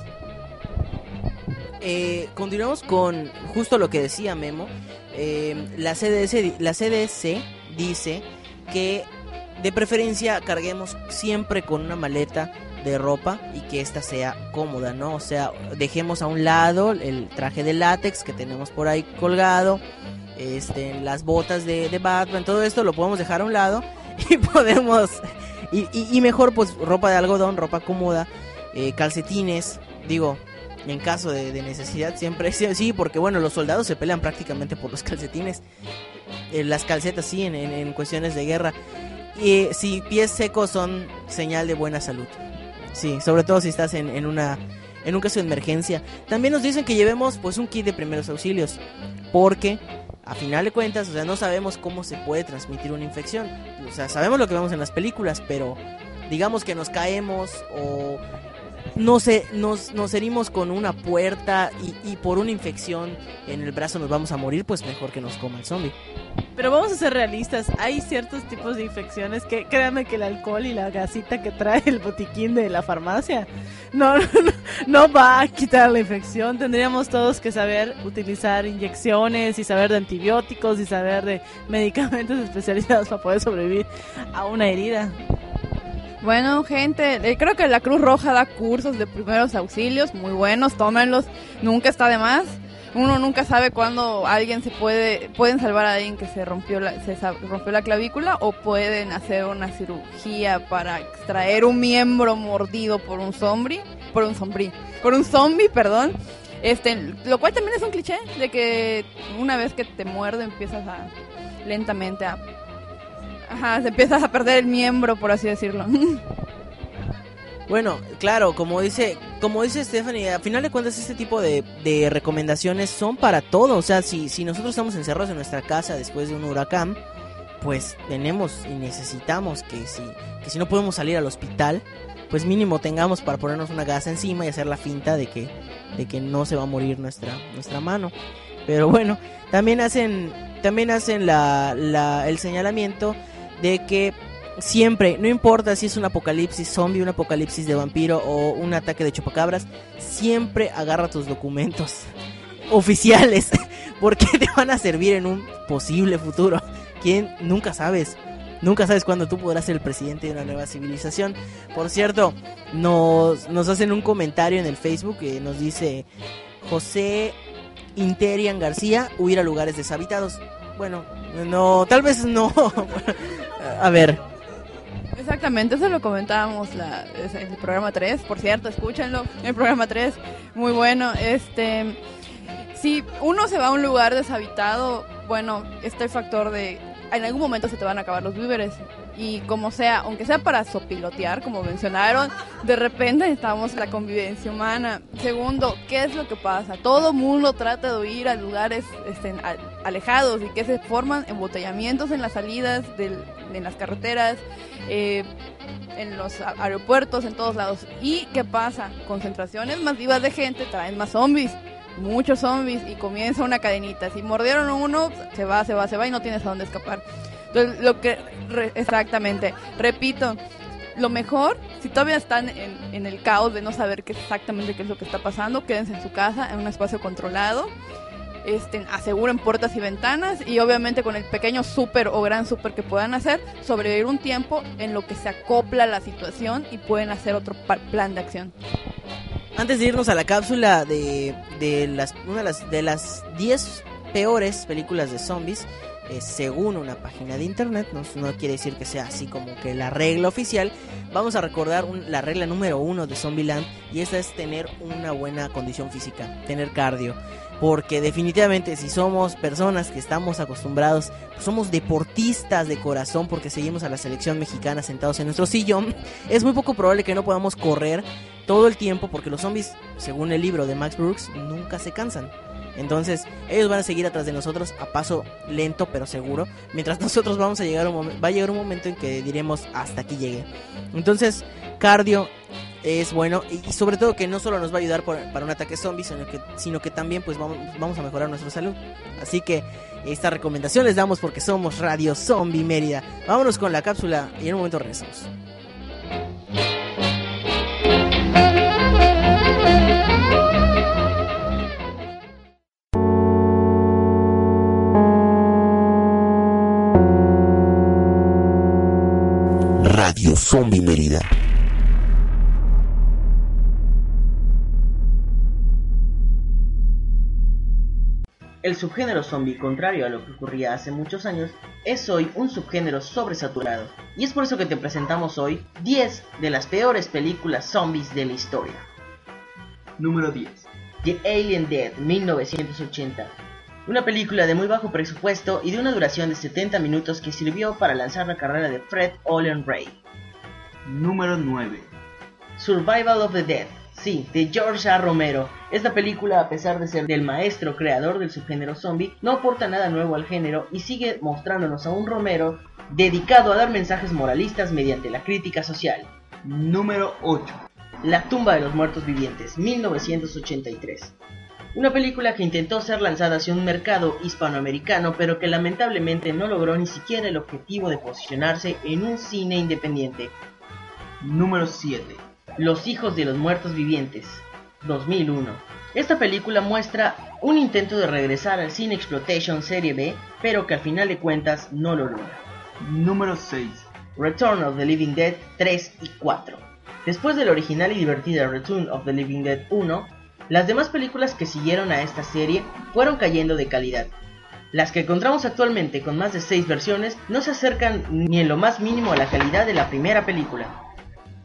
Eh, continuamos con justo lo que decía Memo. Eh, la, CDS, la CDC dice que de preferencia carguemos siempre con una maleta de ropa y que esta sea cómoda, ¿no? O sea, dejemos a un lado el traje de látex que tenemos por ahí colgado, este, las botas de, de Batman, todo esto lo podemos dejar a un lado [laughs] y podemos, y, y- mejor pues ropa de algodón, ropa cómoda, eh, calcetines, digo, en caso de, necesidad siempre, [laughs] sí, porque bueno, los soldados se pelean prácticamente por los calcetines, Eh, las calcetas sí, en, en- en cuestiones de guerra. Y si pies secos son señal de buena salud. Sí, sobre todo si estás en, en una en un caso de emergencia. También nos dicen que llevemos pues un kit de primeros auxilios, porque a final de cuentas, o sea, no sabemos cómo se puede transmitir una infección. O sea, sabemos lo que vemos en las películas, pero digamos que nos caemos o no sé, nos, nos herimos con una puerta y, y por una infección en el brazo nos vamos a morir, pues mejor que nos coma el zombie. Pero vamos a ser realistas, hay ciertos tipos de infecciones que créanme que el alcohol y la gasita que trae el botiquín de la farmacia no, [laughs] no, no va a quitar la infección. Tendríamos todos que saber utilizar inyecciones y saber de antibióticos y saber de medicamentos [laughs] especializados para poder sobrevivir a una herida. Bueno, gente, eh, creo que la Cruz Roja da cursos de primeros auxilios muy buenos, tómenlos, nunca está de más. Uno nunca sabe cuándo alguien se puede, pueden salvar a alguien que se rompió la, se rompió la clavícula o pueden hacer una cirugía para extraer un miembro mordido por un zombie, por un zombie, por un zombie, perdón. Este, lo cual también es un cliché de que una vez que te muerde empiezas a lentamente a Ajá, se empiezas a perder el miembro, por así decirlo. [laughs] Bueno, claro, como dice, como dice Stephanie, a final de cuentas este tipo de, de recomendaciones son para todo. O sea, si, si nosotros estamos encerrados en nuestra casa después de un huracán, pues tenemos y necesitamos que si, que si no podemos salir al hospital, pues mínimo tengamos para ponernos una gasa encima y hacer la finta de que, de que no se va a morir nuestra, nuestra mano. Pero bueno, también hacen, también hacen la, la, el señalamiento de que siempre, no importa si es un apocalipsis zombie, un apocalipsis de vampiro o un ataque de chupacabras, siempre agarra tus documentos [laughs] oficiales [laughs] porque te van a servir en un posible futuro. ¿Quién? Nunca sabes. Nunca sabes cuándo tú podrás ser el presidente de una nueva civilización. Por cierto, nos, nos hacen un comentario en el Facebook que nos dice José Interian García, huir a lugares deshabitados. Bueno, no, tal vez no. [laughs] a ver, Exactamente, eso lo comentábamos la, es el programa 3, por cierto, escúchenlo, el programa 3, muy bueno. Este, si uno se va a un lugar deshabitado, bueno, está el factor de, en algún momento se te van a acabar los víveres. Y como sea, aunque sea para sopilotear, como mencionaron, de repente necesitamos la convivencia humana. Segundo, ¿qué es lo que pasa? Todo mundo trata de ir a lugares este, alejados y que se forman embotellamientos en las salidas, del- en las carreteras, eh, en los aeropuertos, en todos lados. ¿Y qué pasa? Concentraciones masivas de gente traen más zombies. Muchos zombies y comienza una cadenita. Si mordieron uno, se va, se va, se va y no tienes a dónde escapar. Lo que, exactamente, repito, lo mejor, si todavía están en, el caos de no saber qué exactamente qué es lo que está pasando, quédense en su casa, en un espacio controlado. Este, aseguren puertas y ventanas y obviamente con el pequeño súper o gran súper que puedan hacer, sobrevivir un tiempo en lo que se acopla la situación y pueden hacer otro plan de acción. Antes de irnos a la cápsula de, de las una de las de las 10 peores películas de zombies, eh, según una página de internet, no, no quiere decir que sea así como que la regla oficial, vamos a recordar la regla número uno de Zombieland y esa es tener una buena condición física, tener cardio. Porque definitivamente si somos personas que estamos acostumbrados, pues somos deportistas de corazón porque seguimos a la selección mexicana sentados en nuestro sillón, es muy poco probable que no podamos correr todo el tiempo porque los zombies, según el libro de Max Brooks, nunca se cansan. Entonces, ellos van a seguir atrás de nosotros a paso lento pero seguro, mientras [laughs] nosotros vamos a llegar un va a llegar un momento en que diremos hasta aquí llegué. Entonces, cardio es bueno y, sobre todo que no solo nos va a ayudar para un ataque zombie, sino que, sino que también pues vamos, vamos a mejorar nuestra salud. Así que esta recomendación les damos porque somos Radio Zombie Mérida. Vámonos con la cápsula y en un momento regresamos. Zombie Mérida. El subgénero zombie, contrario a lo que ocurría hace muchos años, es hoy un subgénero sobresaturado. Y es por eso que te presentamos hoy 10 de las peores películas zombies de la historia. Número 10. The Alien Dead 1980. Una película de muy bajo presupuesto y de una duración de 70 minutos que sirvió para lanzar la carrera de Fred Olen Ray. Número 9. Survival of the Dead. Sí, de George A. Romero. Esta película, a pesar de ser del maestro creador del subgénero zombie, no aporta nada nuevo al género y sigue mostrándonos a un Romero dedicado a dar mensajes moralistas mediante la crítica social. Número 8. La tumba de los muertos vivientes, 1983. Una película que intentó ser lanzada hacia un mercado hispanoamericano, pero que lamentablemente no logró ni siquiera el objetivo de posicionarse en un cine independiente. Número 7. Los hijos de los muertos vivientes, 2001. Esta película muestra un intento de regresar al cine exploitation serie B, pero que al final de cuentas no lo logra. Número 6. Return of the Living Dead 3 y 4. Después de la original y divertida Return of the Living Dead 1, las demás películas que siguieron a esta serie fueron cayendo de calidad. Las que encontramos actualmente con más de 6 versiones no se acercan ni en lo más mínimo a la calidad de la primera película.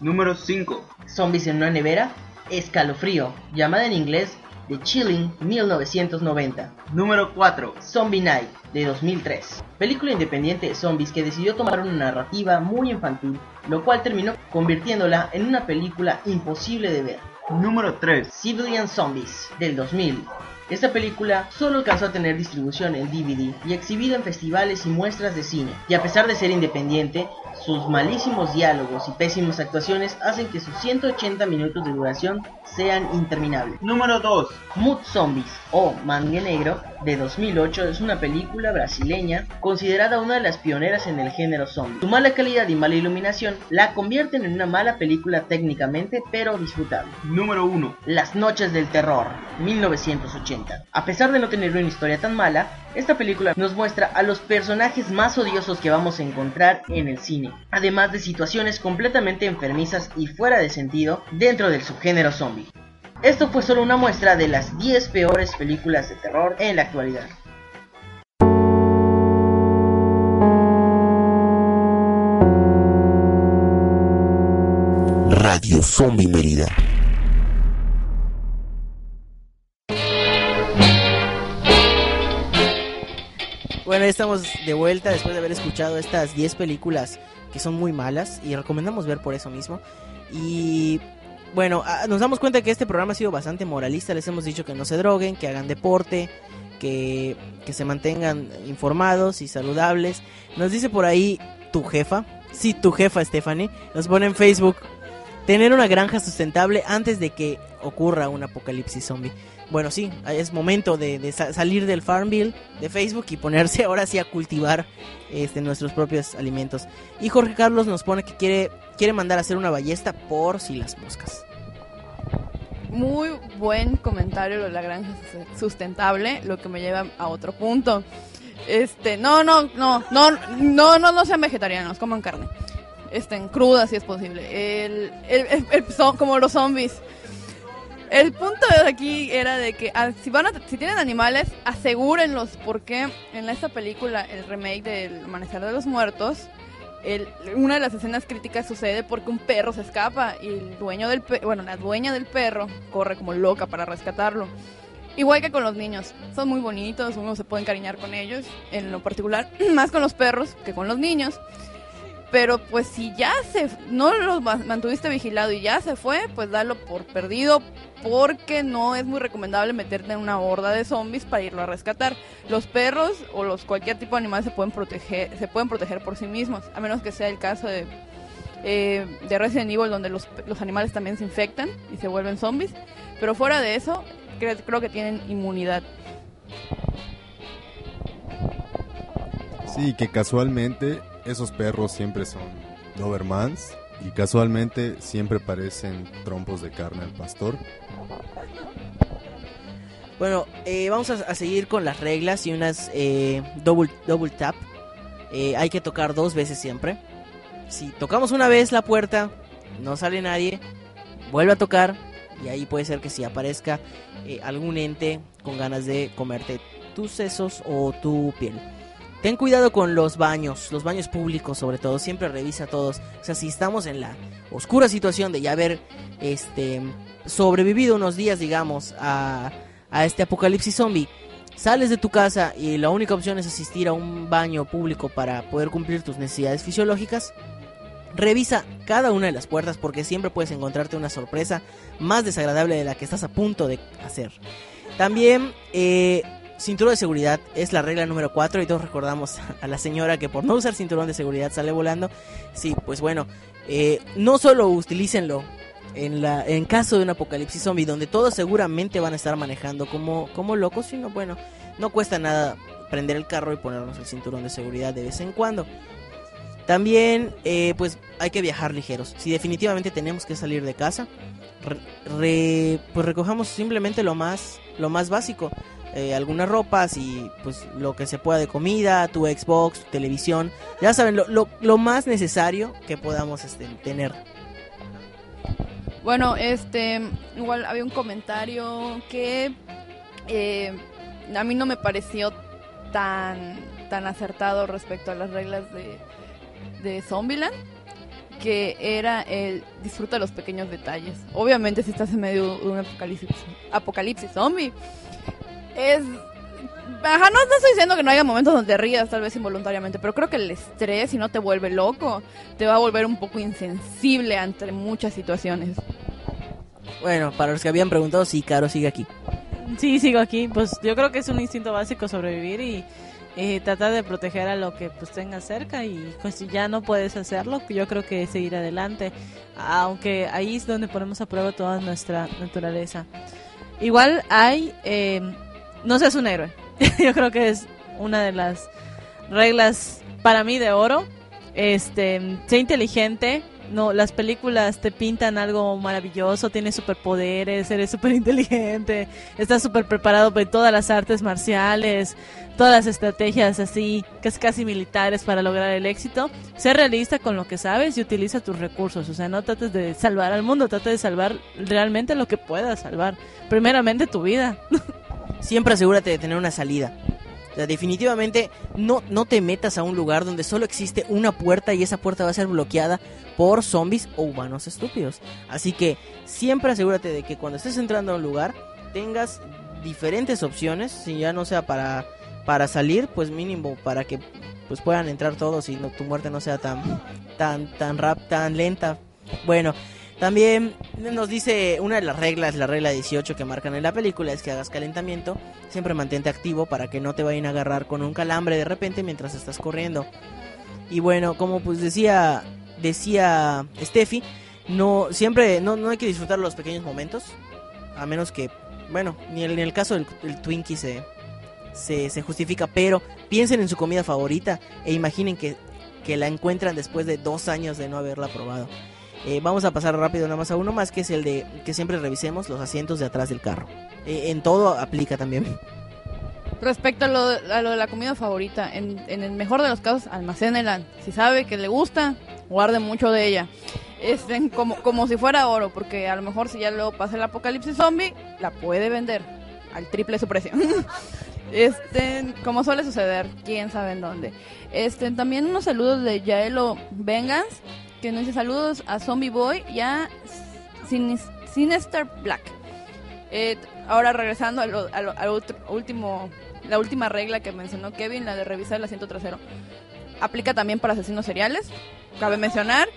Número 5. Zombies en una nevera. Escalofrío, llamada en inglés The Chilling 1990. Número 4. Zombie Night de 2003. Película independiente de zombies que decidió tomar una narrativa muy infantil, lo cual terminó convirtiéndola en una película imposible de ver. Número 3. Civilian Zombies del 2000. Esta película solo alcanzó a tener distribución en DVD y exhibida en festivales y muestras de cine, y a pesar de ser independiente, sus malísimos diálogos y pésimas actuaciones hacen que sus 180 minutos de duración sean interminables. Número 2. Mood Zombies o Mangue Negro de 2008 es una película brasileña considerada una de las pioneras en el género zombie. Su mala calidad y mala iluminación la convierten en una mala película técnicamente pero disfrutable. Número 1. Las Noches del Terror 1980. A pesar de no tener una historia tan mala, esta película nos muestra a los personajes más odiosos que vamos a encontrar en el cine, además de situaciones completamente enfermizas y fuera de sentido dentro del subgénero zombie. Esto fue solo una muestra de las 10 peores películas de terror en la actualidad. Radio Zombie Mérida. Bueno, estamos de vuelta después de haber escuchado estas 10 películas que son muy malas y recomendamos ver por eso mismo. Y bueno, ah, nos damos cuenta que este programa ha sido bastante moralista. Les hemos dicho que no se droguen, que hagan deporte, que, que se mantengan informados y saludables. Nos dice por ahí tu jefa, sí, tu jefa Stephanie, nos pone en Facebook tener una granja sustentable antes de que ocurra un apocalipsis zombie. Bueno, sí, es momento de, de sa- salir del Farmville de Facebook y ponerse [laughs] ahora sí a cultivar este, nuestros propios alimentos. Y Jorge Carlos nos pone que quiere, quiere mandar a hacer una ballesta por si las moscas. Muy buen comentario lo de la granja sus- sustentable, lo que me lleva a otro punto. Este, no, no, no, no, no, no, no sean vegetarianos, coman carne. Estén cruda si es posible. El, el- el- son como los zombies. El punto de aquí era de que ah, si van a, si tienen animales, asegúrenlos porque en esta película, el remake del Amanecer de los Muertos, el- una de las escenas críticas sucede porque un perro se escapa y el dueño del bueno, la dueña del perro corre como loca para rescatarlo. Igual que con los niños, son muy bonitos, uno se puede encariñar con ellos, en lo particular, [clears throat] más con los perros que con los niños. Pero pues si ya se no lo ma- mantuviste vigilado y ya se fue, pues dalo por perdido porque no es muy recomendable meterte en una horda de zombies para irlo a rescatar. Los perros o los cualquier tipo de animal se pueden proteger, se pueden proteger por sí mismos, a menos que sea el caso de eh, de Resident Evil donde los, los animales también se infectan y se vuelven zombies. Pero fuera de eso, creo que tienen inmunidad. Sí, que casualmente esos perros siempre son Dobermans y casualmente siempre parecen trompos de carne al pastor. Bueno, eh, vamos a, seguir con las reglas y unas eh, double, double tap. Eh, hay que tocar dos veces siempre. Si tocamos una vez la puerta, no sale nadie, vuelve a tocar y ahí puede ser que si aparezca algún ente con ganas de comerte tus sesos o tu piel. Ten cuidado con los baños, los baños públicos sobre todo, siempre revisa todos. O sea, si estamos en la oscura situación de ya haber este sobrevivido unos días, digamos, a, a este apocalipsis zombie, sales de tu casa y la única opción es asistir a un baño público para poder cumplir tus necesidades fisiológicas, revisa cada una de las puertas porque siempre puedes encontrarte una sorpresa más desagradable de la que estás a punto de hacer. También, eh, cinturón de seguridad es la regla número 4 y todos recordamos a la señora que por no usar cinturón de seguridad sale volando. Sí, pues bueno, eh, no solo utilícenlo en, la, en caso de un apocalipsis zombie donde todos seguramente van a estar manejando como, como locos, sino bueno, no cuesta nada prender el carro y ponernos el cinturón de seguridad de vez en cuando. También, eh, pues hay que viajar ligeros. Si definitivamente tenemos que salir de casa, re- pues recojamos simplemente lo más, lo más básico. Eh, algunas ropas y pues lo que se pueda de comida, tu Xbox, tu televisión. Ya saben, lo, lo, lo más necesario que podamos este, tener. Bueno, este, igual había un comentario que eh, a mí no me pareció tan, tan acertado respecto a las reglas de, de Zombieland, que era el disfruta los pequeños detalles. Obviamente si estás en medio de un apocalipsis, apocalipsis zombie, es... Ajá, no, no estoy diciendo que no haya momentos donde rías, tal vez involuntariamente, pero creo que el estrés, si no te vuelve loco, te va a volver un poco insensible ante muchas situaciones. Bueno, para los que habían preguntado, sí, Caro sigue aquí. Sí, sigo aquí. Pues yo creo que es un instinto básico sobrevivir y eh, tratar de proteger a lo que pues tengas cerca y pues si ya no puedes hacerlo, yo creo que seguir adelante. Aunque ahí es donde ponemos a prueba toda nuestra naturaleza. Igual hay, eh, no seas un héroe. [laughs] yo creo que es una de las reglas para mí de oro. Este, sé inteligente. No, las películas te pintan algo maravilloso, tienes superpoderes, eres súper inteligente, estás súper preparado para todas las artes marciales, todas las estrategias así, casi casi militares para lograr el éxito. Sé realista con lo que sabes y utiliza tus recursos. O sea, no trates de salvar al mundo, trata de salvar realmente lo que puedas salvar. Primeramente tu vida. [laughs] Siempre asegúrate de tener una salida. O sea, definitivamente no, no te metas a un lugar donde solo existe una puerta y esa puerta va a ser bloqueada por zombies o humanos estúpidos. Así que siempre asegúrate de que cuando estés entrando a un lugar tengas diferentes opciones, si ya no sea para, para salir, pues mínimo para que pues puedan entrar todos y no, tu muerte no sea tan tan tan rap, tan lenta. Bueno, también nos dice una de las reglas, la regla 18 que marcan en la película es que hagas calentamiento, siempre mantente activo para que no te vayan a agarrar con un calambre de repente mientras estás corriendo. Y bueno, como pues decía decía Steffi, no siempre no, no hay que disfrutar los pequeños momentos, a menos que bueno, ni en el caso del el Twinkie se, se se justifica, pero piensen en su comida favorita e imaginen que que la encuentran después de dos años de no haberla probado. Eh, vamos a pasar rápido nada más a uno más, que es el de que siempre revisemos los asientos de atrás del carro. Eh, en todo aplica también. Respecto a lo, a lo de la comida favorita, en, el mejor de los casos, almacénela. Si sabe que le gusta, guarde mucho de ella. Este, como, como si fuera oro, porque a lo mejor si ya luego pasa el apocalipsis zombie, la puede vender al triple su precio. [laughs] Este, como suele suceder, quién sabe en dónde. Este, también unos saludos de Yaelo Vengas, que nos dice saludos a Zombie Boy y a Sinis- Sinister Black. Eh, ahora regresando al último, la última regla que mencionó Kevin, la de revisar el asiento trasero, aplica también para asesinos seriales, cabe mencionar.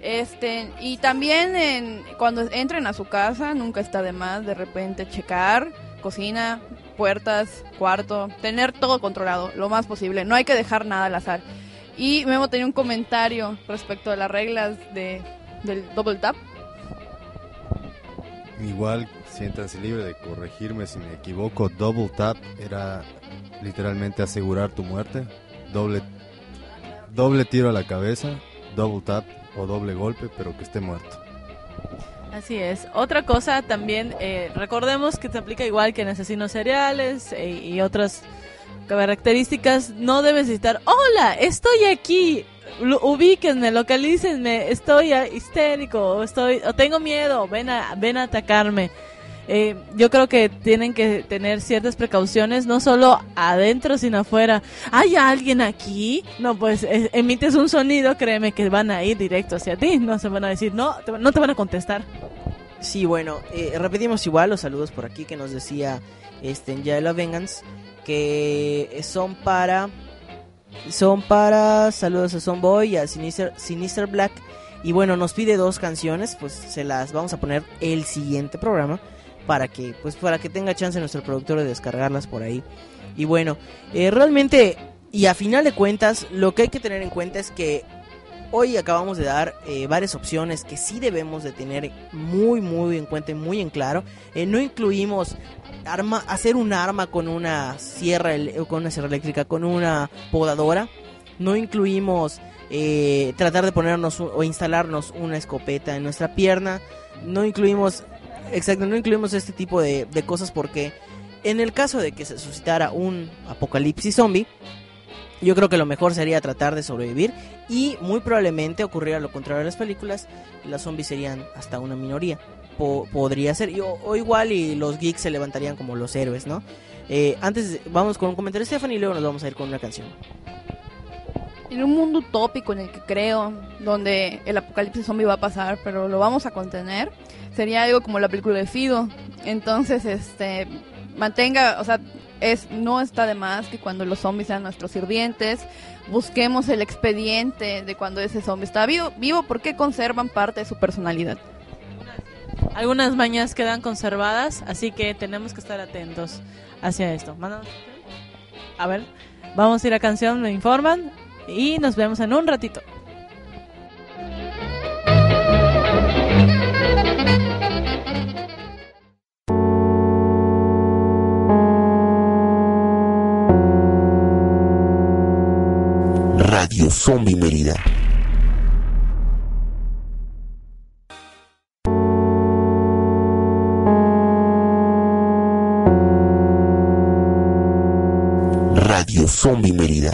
Este, y también en, cuando entren a su casa, nunca está de más de repente checar cocina, puertas, cuarto, tener todo controlado, lo más posible. No hay que dejar nada al azar. Y Memo tenía un comentario respecto a las reglas de, del double tap. Igual, siéntanse libre de corregirme si me equivoco. Double tap era literalmente asegurar tu muerte. Doble, doble tiro a la cabeza, double tap o doble golpe, pero que esté muerto. Así es. Otra cosa también, eh, recordemos que se aplica igual que en asesinos seriales eh, y otras características. No debes estar, hola, estoy aquí, ubíquenme, localícenme, estoy histérico, estoy, o tengo miedo, ven a, ven a atacarme. Eh, yo creo que tienen que tener ciertas precauciones, no solo adentro, sino afuera. ¿Hay alguien aquí? No, pues eh, emites un sonido, créeme que van a ir directo hacia ti. No se van a decir, no, te- no te van a contestar. Sí, bueno, eh, repetimos igual los saludos por aquí que nos decía este en Yael of Vengeance que son para son para saludos a Sonboy y a Sinister, Sinister Black y bueno, nos pide dos canciones, pues se las vamos a poner el siguiente programa para que pues para que tenga chance nuestro productor de descargarlas por ahí. Y bueno, eh, realmente y a final de cuentas lo que hay que tener en cuenta es que Hoy acabamos de dar eh, varias opciones que sí debemos de tener muy muy en cuenta y muy en claro. Eh, no incluimos arma, hacer un arma con una sierra o con una sierra eléctrica, con una podadora. No incluimos eh, tratar de ponernos o instalarnos una escopeta en nuestra pierna. No incluimos, exacto, no incluimos este tipo de, de cosas porque en el caso de que se suscitara un apocalipsis zombie, yo creo que lo mejor sería tratar de sobrevivir y muy probablemente ocurriera lo contrario de las películas, las zombies serían hasta una minoría. Po- podría ser, y o, igual y los geeks se levantarían como los héroes, ¿no? Eh, antes vamos con un comentario de Stephanie y luego nos vamos a ir con una canción. En un mundo utópico en el que creo, donde el apocalipsis zombie va a pasar, pero lo vamos a contener, sería algo como la película de Fido. Entonces, este, mantenga, o sea, es, no está de más que cuando los zombies sean nuestros sirvientes, busquemos el expediente de cuando ese zombie está vivo, vivo porque conservan parte de su personalidad. Algunas mañas quedan conservadas, así que tenemos que estar atentos hacia esto. A ver, vamos a ir a canción, me informan y nos vemos en un ratito. Zombie Mérida. Radio Zombie Mérida.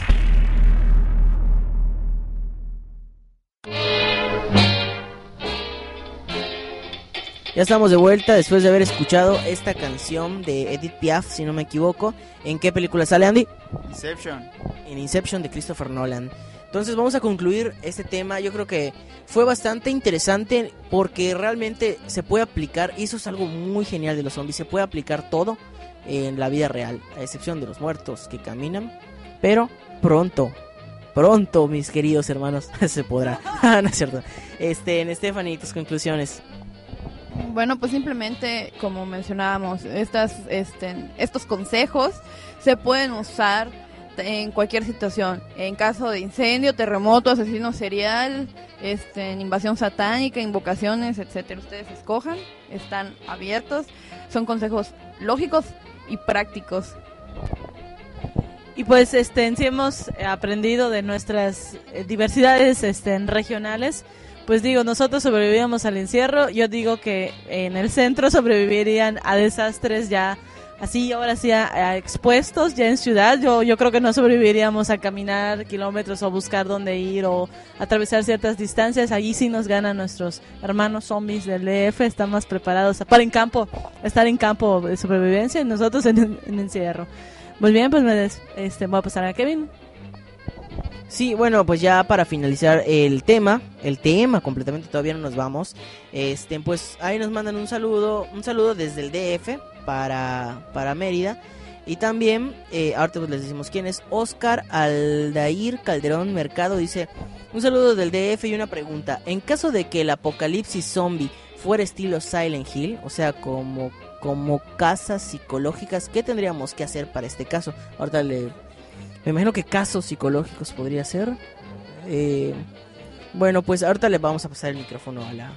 Ya estamos de vuelta después de haber escuchado esta canción de Edith Piaf, si no me equivoco. ¿En qué película sale Andy? Inception. en Inception de Christopher Nolan. Entonces vamos a concluir este tema. Yo creo que fue bastante interesante porque realmente se puede aplicar, y eso es algo muy genial de los zombies, se puede aplicar todo en la vida real, a excepción de los muertos que caminan. Pero pronto, pronto, mis queridos hermanos, [laughs] se podrá. [laughs] Ah, no es cierto. Este, en Stephanie, tus conclusiones. Bueno, pues simplemente, como mencionábamos, estas, este, estos consejos se pueden usar en cualquier situación. En caso de incendio, terremoto, asesino serial, este, invasión satánica, invocaciones, etcétera. Ustedes escojan, están abiertos. Son consejos lógicos y prácticos. Y pues este, sí hemos aprendido de nuestras eh, diversidades este, regionales. Pues digo, nosotros sobrevivíamos al encierro. Yo digo que en el centro [laughs] sobrevivirían a desastres ya así, ahora sí, a- expuestos ya en ciudad. Yo, yo creo que no sobreviviríamos a caminar kilómetros o buscar dónde ir o atravesar ciertas distancias. Allí sí nos ganan nuestros hermanos zombies del DF. Están más preparados para en campo, estar en campo de sobrevivencia y nosotros en, en encierro. Muy bien, pues me este, voy a pasar a Kevin. Sí, bueno, pues ya para finalizar el tema, el tema completamente todavía no nos vamos. Este, pues ahí nos mandan un saludo, un saludo desde el DF para para Mérida y también eh, ahorita pues les decimos quién es Oscar Aldair Calderón Mercado dice un saludo del DF y una pregunta. En caso de que el apocalipsis zombie fuera estilo Silent Hill, o sea, como como casas psicológicas, ¿qué tendríamos que hacer para este caso? Ahorita le me imagino que casos psicológicos podría ser. Eh, bueno, pues ahorita le vamos a pasar el micrófono a la,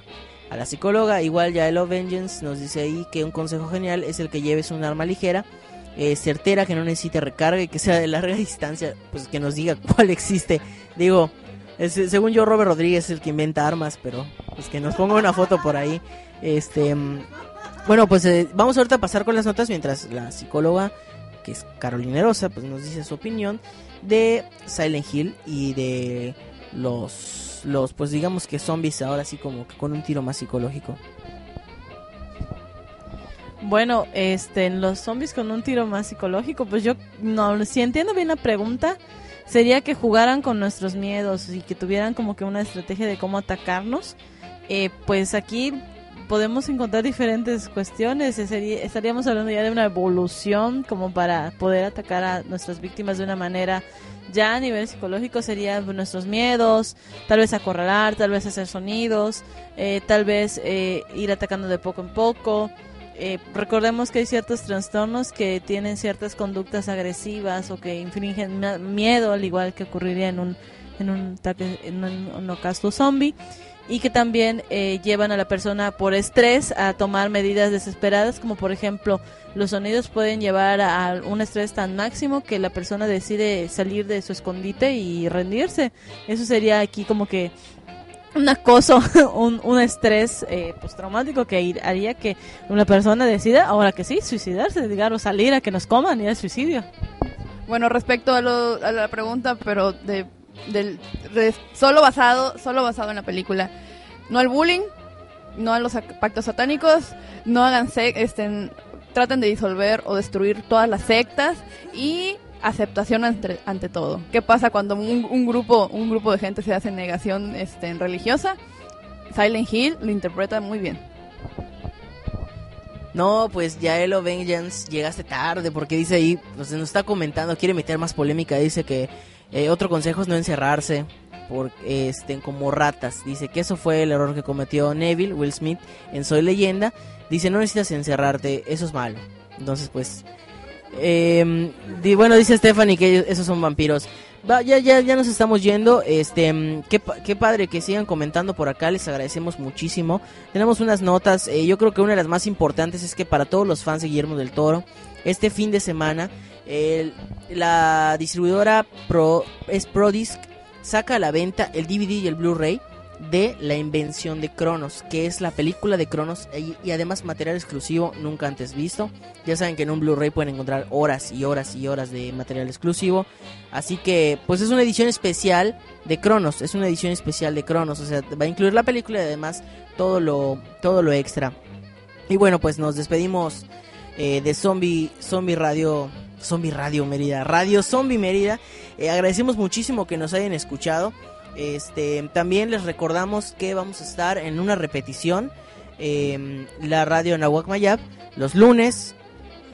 a la psicóloga. Igual ya el Vengeance nos dice ahí que un consejo genial es el que lleves un arma ligera, eh, certera, que no necesite recarga y que sea de larga [laughs] distancia, pues que nos diga cuál existe. Digo, según yo Robert Rodríguez es el que inventa armas, pero pues que nos ponga una foto por ahí. Este, bueno, pues eh, vamos ahorita a pasar con las notas mientras la psicóloga, que es Carolina Rosa, pues nos dice su opinión de Silent Hill y de los, los pues digamos que zombies ahora sí como que con un tiro más psicológico. Bueno, este, los zombies con un tiro más psicológico, pues yo no, si entiendo bien la pregunta, sería que jugaran con nuestros miedos y que tuvieran como que una estrategia de cómo atacarnos. Eh, pues aquí podemos encontrar diferentes cuestiones. eh, estaríamos hablando ya de una evolución como para poder atacar a nuestras víctimas de una manera ya a nivel psicológico sería nuestros miedos, tal vez acorralar, tal vez hacer sonidos, eh, tal vez eh, ir atacando de poco en poco. Eh, recordemos que hay ciertos trastornos que tienen ciertas conductas agresivas o que infringen miedo, al igual que ocurriría en un en un en un, un holocausto zombie y que también eh, llevan a la persona por estrés a tomar medidas desesperadas como por ejemplo los sonidos pueden llevar a, un estrés tan máximo que la persona decide salir de su escondite y rendirse eso sería aquí como que un acoso, [laughs] un, un estrés eh, postraumático que haría que una persona decida, ahora que sí, suicidarse, digamos, salir a que nos coman y al suicidio. Bueno, respecto a, lo- a la pregunta, pero de, solo basado, solo basado en la película, no al bullying, no a los ac- pactos satánicos, no hagan este, traten de disolver o destruir todas las sectas y aceptación ante, ante todo. ¿Qué pasa cuando un, un grupo, un grupo de gente se hace negación este, religiosa? Silent Hill lo interpreta muy bien. No, pues Yaelo Vengeance llegaste tarde porque dice ahí, pues nos está comentando, quiere meter más polémica, dice que eh, otro consejo es no encerrarse por, este, como ratas. Dice que eso fue el error que cometió Neville, Will Smith en Soy Leyenda. Dice no necesitas encerrarte, eso es malo. Entonces pues, eh, bueno dice Stephanie que esos son vampiros. Va, ya, ya, ya nos estamos yendo. Este, qué, pa- qué padre que sigan comentando por acá. Les agradecemos muchísimo. Tenemos unas notas. eh, yo creo que una de las más importantes es que para todos los fans de Guillermo del Toro, este fin de semana, la distribuidora Pro, es Prodisc saca a la venta el DVD y el Blu-ray de La Invención de Cronos, que es la película de Cronos y, y además material exclusivo nunca antes visto. Ya saben que en un Blu-ray pueden encontrar horas y horas y horas de material exclusivo. Así que, pues es una edición especial de Cronos, es una edición especial de Cronos, o sea, va a incluir la película y además todo lo, todo lo extra. Y bueno, pues nos despedimos eh, de Zombie, Zombie Radio, Zombie Radio Mérida, Radio Zombie Mérida. Eh, agradecemos muchísimo que nos hayan escuchado. Este, también les recordamos que vamos a estar en una repetición, eh, la radio Nahuac Mayab, los lunes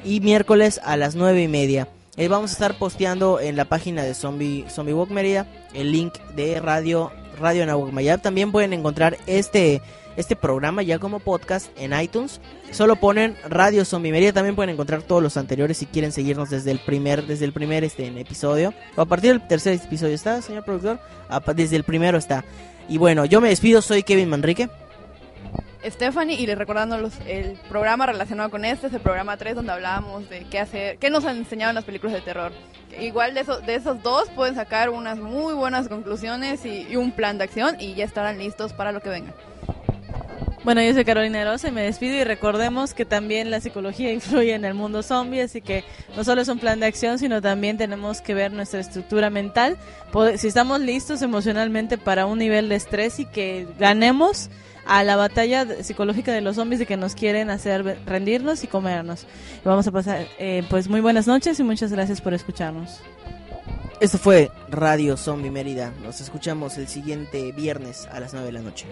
y miércoles a las nueve y media. Eh, vamos a estar posteando en la página de Zombie, Zombie Walk Mérida el link de Radio Radio Nahuac Mayab. También pueden encontrar este, este programa ya como podcast en iTunes. Solo ponen Radio Zombie Mérida. También pueden encontrar todos los anteriores si quieren seguirnos desde el primer, desde el primer este, episodio. O a partir del tercer episodio está, señor productor. Desde el primero está. Y bueno, yo me despido, soy Kevin Manrique. Stephanie y les recordándolos el programa relacionado con este es el programa 3 donde hablábamos de qué hacer, qué nos han enseñado en las películas de terror. Igual de esos, de esos dos pueden sacar unas muy buenas conclusiones y, y un plan de acción y ya estarán listos para lo que venga. Bueno, yo soy Carolina Rosa y me despido y recordemos que también la psicología influye en el mundo zombie, así que no solo es un plan de acción, sino también tenemos que ver nuestra estructura mental, si estamos listos emocionalmente para un nivel de estrés y que ganemos a la batalla psicológica de los zombies de que nos quieren hacer rendirnos y comernos. Vamos a pasar, eh, pues muy buenas noches y muchas gracias por escucharnos. Esto fue Radio Zombie Mérida. Nos escuchamos el siguiente viernes a las 9 de la noche.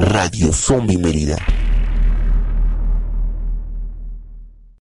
Radio Zombie Mérida.